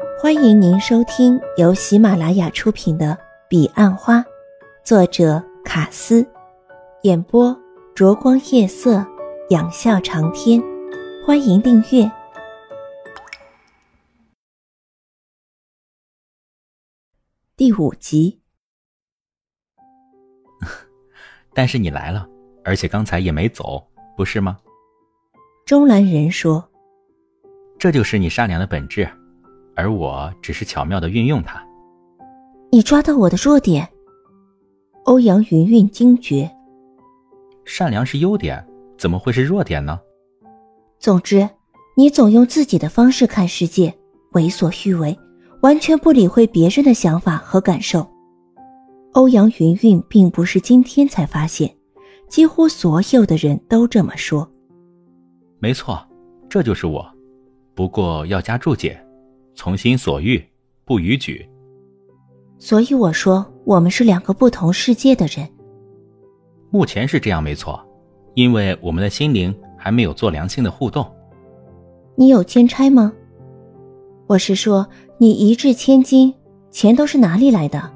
欢迎您收听由喜马拉雅出品的《彼岸花》，作者卡斯，演播灼光夜色，仰笑长天。欢迎订阅第五集。但是你来了，而且刚才也没走，不是吗？钟兰人说：“这就是你善良的本质。”而我只是巧妙的运用它。你抓到我的弱点。欧阳云云惊觉。善良是优点，怎么会是弱点呢？总之，你总用自己的方式看世界，为所欲为，完全不理会别人的想法和感受。欧阳云云并不是今天才发现，几乎所有的人都这么说。没错，这就是我，不过要加注解。从心所欲，不逾矩。所以我说，我们是两个不同世界的人。目前是这样，没错，因为我们的心灵还没有做良性的互动。你有兼差吗？我是说，你一掷千金，钱都是哪里来的？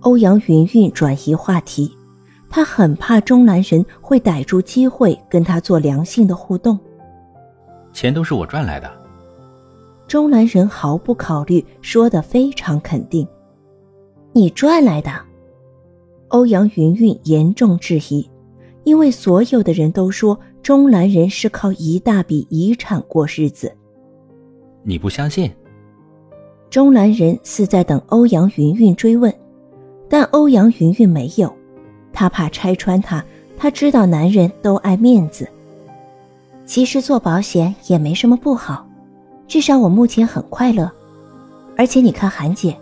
欧阳云云转移话题，他很怕钟南人会逮住机会跟他做良性的互动。钱都是我赚来的。钟兰人毫不考虑，说的非常肯定：“你赚来的。”欧阳云云严重质疑，因为所有的人都说钟兰人是靠一大笔遗产过日子。你不相信？钟兰人似在等欧阳云云追问，但欧阳云云没有，他怕拆穿他。他知道男人都爱面子。其实做保险也没什么不好。至少我目前很快乐，而且你看韩姐，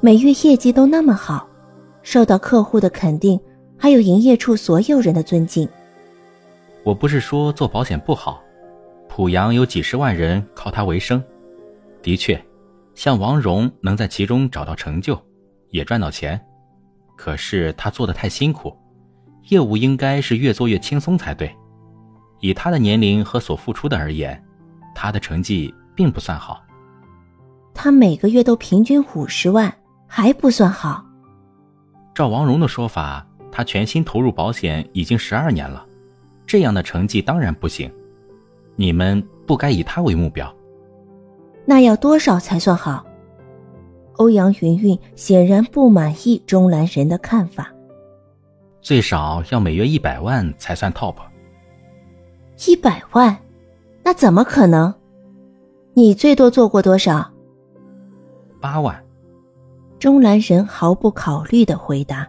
每月业绩都那么好，受到客户的肯定，还有营业处所有人的尊敬。我不是说做保险不好，濮阳有几十万人靠它为生，的确，像王蓉能在其中找到成就，也赚到钱，可是他做的太辛苦，业务应该是越做越轻松才对。以他的年龄和所付出的而言，他的成绩。并不算好，他每个月都平均五十万，还不算好。照王蓉的说法，他全心投入保险已经十二年了，这样的成绩当然不行。你们不该以他为目标。那要多少才算好？欧阳云云显然不满意钟兰人的看法。最少要每月一百万才算 top。一百万？那怎么可能？你最多做过多少？八万。钟兰人毫不考虑的回答。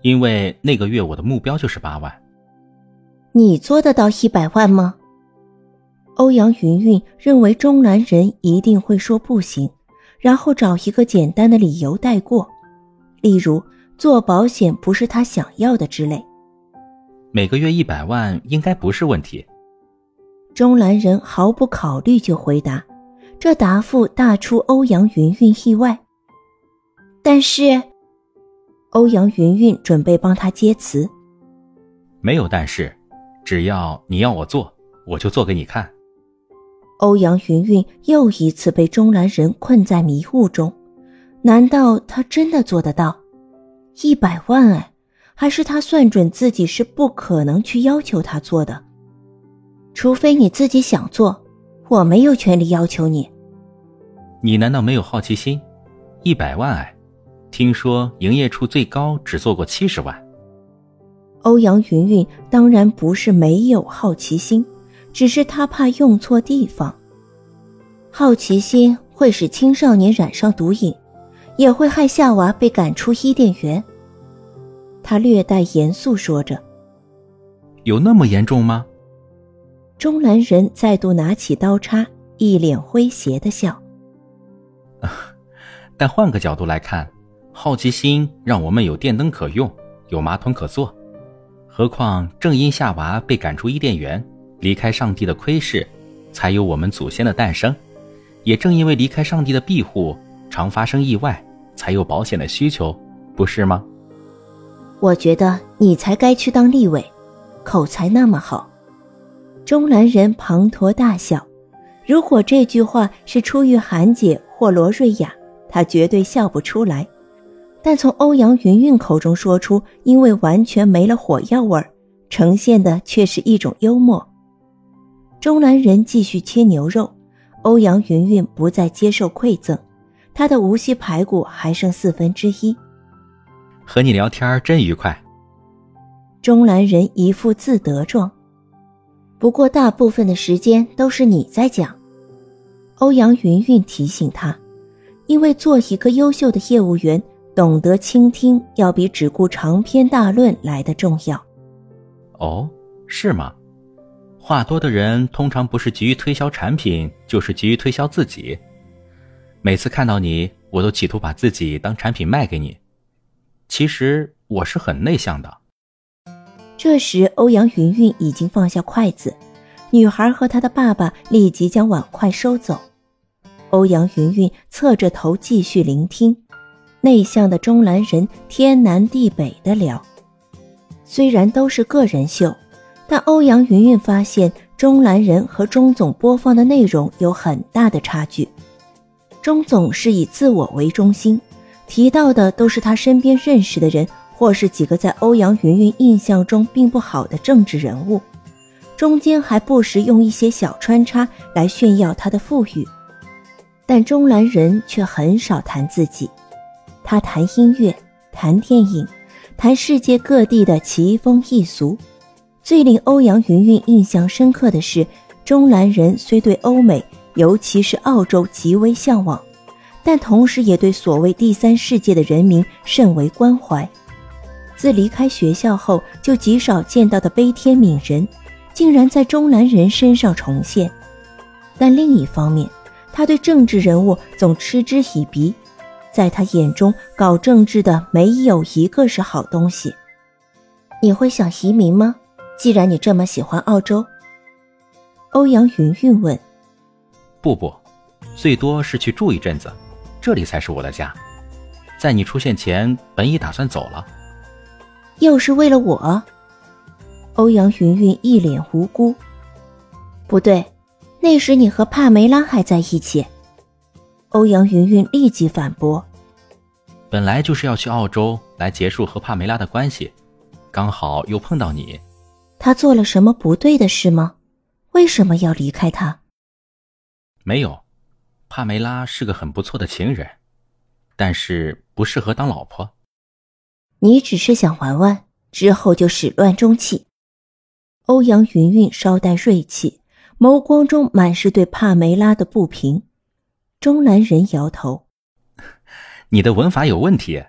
因为那个月我的目标就是八万。你做得到一百万吗？欧阳云云认为钟兰人一定会说不行，然后找一个简单的理由带过，例如做保险不是他想要的之类。每个月一百万应该不是问题。钟兰人毫不考虑就回答，这答复大出欧阳云云意外。但是，欧阳云云准备帮他接词。没有但是，只要你要我做，我就做给你看。欧阳云云又一次被钟兰人困在迷雾中，难道他真的做得到？一百万哎，还是他算准自己是不可能去要求他做的？除非你自己想做，我没有权利要求你。你难道没有好奇心？一百万哎，听说营业处最高只做过七十万。欧阳云云当然不是没有好奇心，只是她怕用错地方。好奇心会使青少年染上毒瘾，也会害夏娃被赶出伊甸园。他略带严肃说着：“有那么严重吗？”钟兰人再度拿起刀叉，一脸诙谐的笑。但换个角度来看，好奇心让我们有电灯可用，有马桶可坐。何况正因夏娃被赶出伊甸园，离开上帝的窥视，才有我们祖先的诞生。也正因为离开上帝的庇护，常发生意外，才有保险的需求，不是吗？我觉得你才该去当立委，口才那么好。钟兰人滂沱大笑，如果这句话是出于韩姐或罗瑞雅，她绝对笑不出来。但从欧阳云云口中说出，因为完全没了火药味儿，呈现的却是一种幽默。中南人继续切牛肉，欧阳云云不再接受馈赠，他的无锡排骨还剩四分之一。和你聊天真愉快。中南人一副自得状。不过大部分的时间都是你在讲。欧阳云云提醒他，因为做一个优秀的业务员。懂得倾听，要比只顾长篇大论来的重要。哦，是吗？话多的人通常不是急于推销产品，就是急于推销自己。每次看到你，我都企图把自己当产品卖给你。其实我是很内向的。这时，欧阳云云已经放下筷子，女孩和她的爸爸立即将碗筷收走。欧阳云云侧着头继续聆听。内向的钟兰人天南地北的聊，虽然都是个人秀，但欧阳云云发现钟兰人和钟总播放的内容有很大的差距。钟总是以自我为中心，提到的都是他身边认识的人，或是几个在欧阳云云印象中并不好的政治人物，中间还不时用一些小穿插来炫耀他的富裕。但钟兰人却很少谈自己。他谈音乐，谈电影，谈世界各地的奇风异俗。最令欧阳云云印象深刻的是，钟兰人虽对欧美，尤其是澳洲极为向往，但同时也对所谓第三世界的人民甚为关怀。自离开学校后，就极少见到的悲天悯人，竟然在钟南人身上重现。但另一方面，他对政治人物总嗤之以鼻。在他眼中，搞政治的没有一个是好东西。你会想移民吗？既然你这么喜欢澳洲，欧阳云云问。不不，最多是去住一阵子，这里才是我的家。在你出现前，本已打算走了。又是为了我？欧阳云云一脸无辜。不对，那时你和帕梅拉还在一起。欧阳云云立即反驳：“本来就是要去澳洲来结束和帕梅拉的关系，刚好又碰到你。他做了什么不对的事吗？为什么要离开他？没有，帕梅拉是个很不错的情人，但是不适合当老婆。你只是想玩玩，之后就始乱终弃。”欧阳云云稍带锐气，眸光中满是对帕梅拉的不平。钟兰人摇头：“ 你的文法有问题。”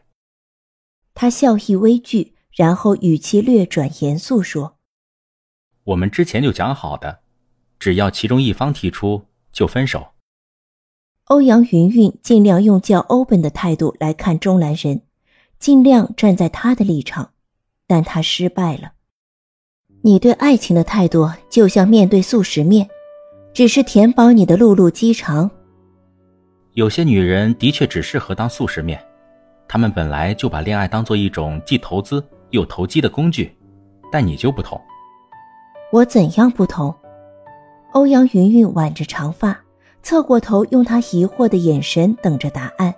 他笑意微惧，然后语气略转严肃说：“我们之前就讲好的，只要其中一方提出，就分手。”欧阳云云尽量用较 open 的态度来看钟兰人，尽量站在他的立场，但他失败了。你对爱情的态度就像面对速食面，只是填饱你的辘辘饥肠。有些女人的确只适合当速食面，她们本来就把恋爱当做一种既投资又投机的工具，但你就不同。我怎样不同？欧阳云云挽着长发，侧过头，用她疑惑的眼神等着答案。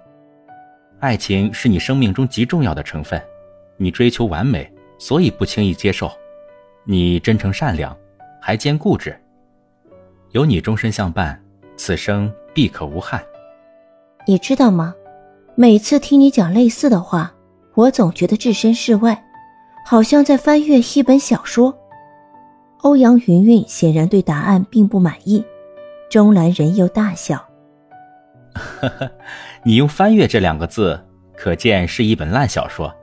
爱情是你生命中极重要的成分，你追求完美，所以不轻易接受。你真诚善良，还兼固执。有你终身相伴，此生必可无憾。你知道吗？每次听你讲类似的话，我总觉得置身事外，好像在翻阅一本小说。欧阳云云显然对答案并不满意，钟兰人又大笑：“，你用‘翻阅’这两个字，可见是一本烂小说。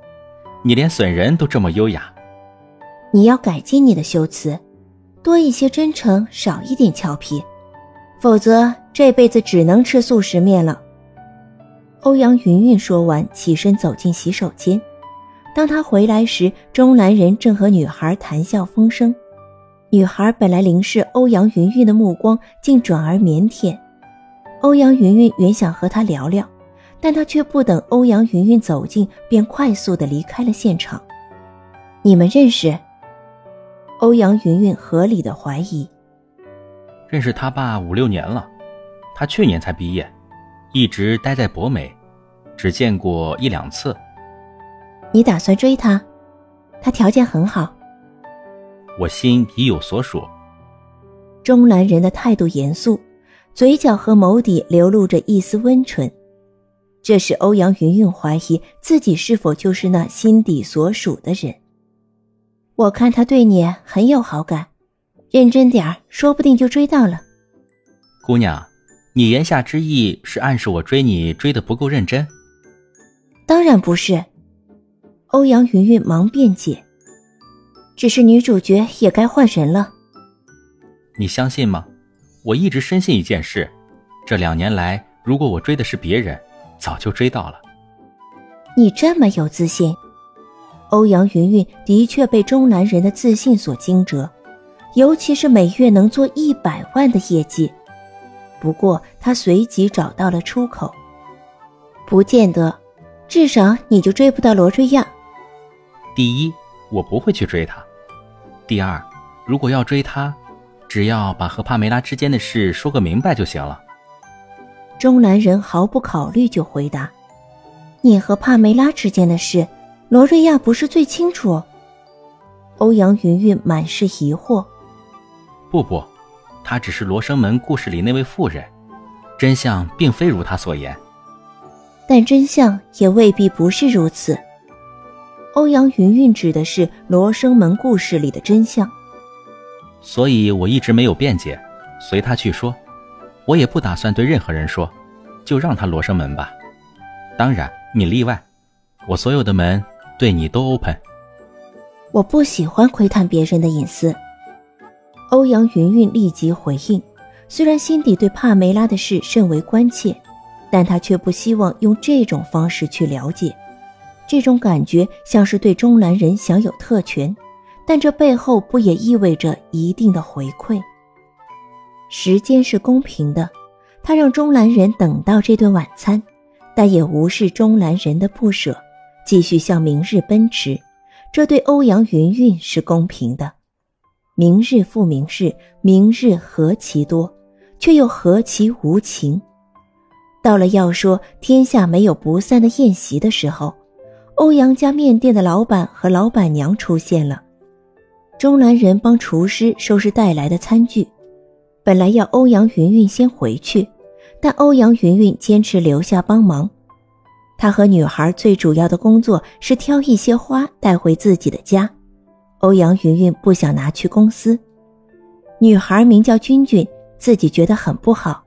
你连损人都这么优雅。你要改进你的修辞，多一些真诚，少一点俏皮，否则这辈子只能吃素食面了。”欧阳云云说完，起身走进洗手间。当他回来时，钟兰人正和女孩谈笑风生。女孩本来凝视欧阳云云的目光竟转而腼腆。欧阳云云原想和他聊聊，但他却不等欧阳云云走近，便快速的离开了现场。你们认识？欧阳云云合理的怀疑。认识他爸五六年了，他去年才毕业，一直待在博美，只见过一两次。你打算追他？他条件很好。我心已有所属。中南人的态度严肃，嘴角和眸底流露着一丝温存。这使欧阳云云怀疑自己是否就是那心底所属的人。我看他对你很有好感，认真点儿，说不定就追到了。姑娘，你言下之意是暗示我追你追的不够认真？当然不是。欧阳云云忙辩解，只是女主角也该换人了。你相信吗？我一直深信一件事：这两年来，如果我追的是别人。早就追到了。你这么有自信，欧阳云云的确被中南人的自信所惊蛰，尤其是每月能做一百万的业绩。不过他随即找到了出口：“不见得，至少你就追不到罗瑞亚。第一，我不会去追他；第二，如果要追他，只要把和帕梅拉之间的事说个明白就行了。”中南人毫不考虑就回答：“你和帕梅拉之间的事，罗瑞亚不是最清楚？”欧阳云云满是疑惑：“不不，她只是罗生门故事里那位妇人，真相并非如她所言。但真相也未必不是如此。欧阳云云指的是罗生门故事里的真相，所以我一直没有辩解，随他去说。”我也不打算对任何人说，就让他罗生门吧。当然，你例外，我所有的门对你都 open。我不喜欢窥探别人的隐私。欧阳云云立即回应，虽然心底对帕梅拉的事甚为关切，但她却不希望用这种方式去了解。这种感觉像是对中南人享有特权，但这背后不也意味着一定的回馈？时间是公平的，他让钟兰人等到这顿晚餐，但也无视钟兰人的不舍，继续向明日奔驰。这对欧阳云云是公平的。明日复明日，明日何其多，却又何其无情。到了要说天下没有不散的宴席的时候，欧阳家面店的老板和老板娘出现了。钟兰人帮厨师收拾带来的餐具。本来要欧阳云云先回去，但欧阳云云坚持留下帮忙。他和女孩最主要的工作是挑一些花带回自己的家。欧阳云云不想拿去公司。女孩名叫君君，自己觉得很不好，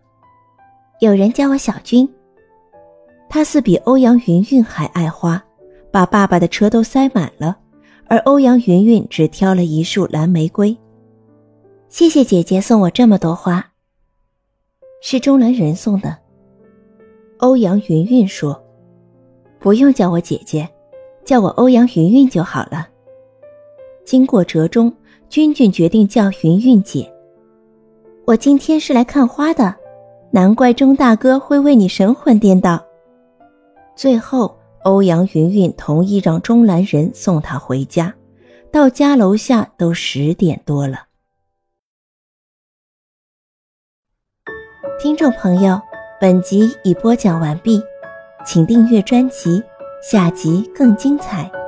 有人叫我小君。她似比欧阳云云还爱花，把爸爸的车都塞满了，而欧阳云云只挑了一束蓝玫瑰。谢谢姐姐送我这么多花。是钟兰人送的。欧阳云云说：“不用叫我姐姐，叫我欧阳云云就好了。”经过折中，君君决定叫云云姐。我今天是来看花的，难怪钟大哥会为你神魂颠倒。最后，欧阳云云同意让钟兰人送她回家。到家楼下都十点多了。听众朋友，本集已播讲完毕，请订阅专辑，下集更精彩。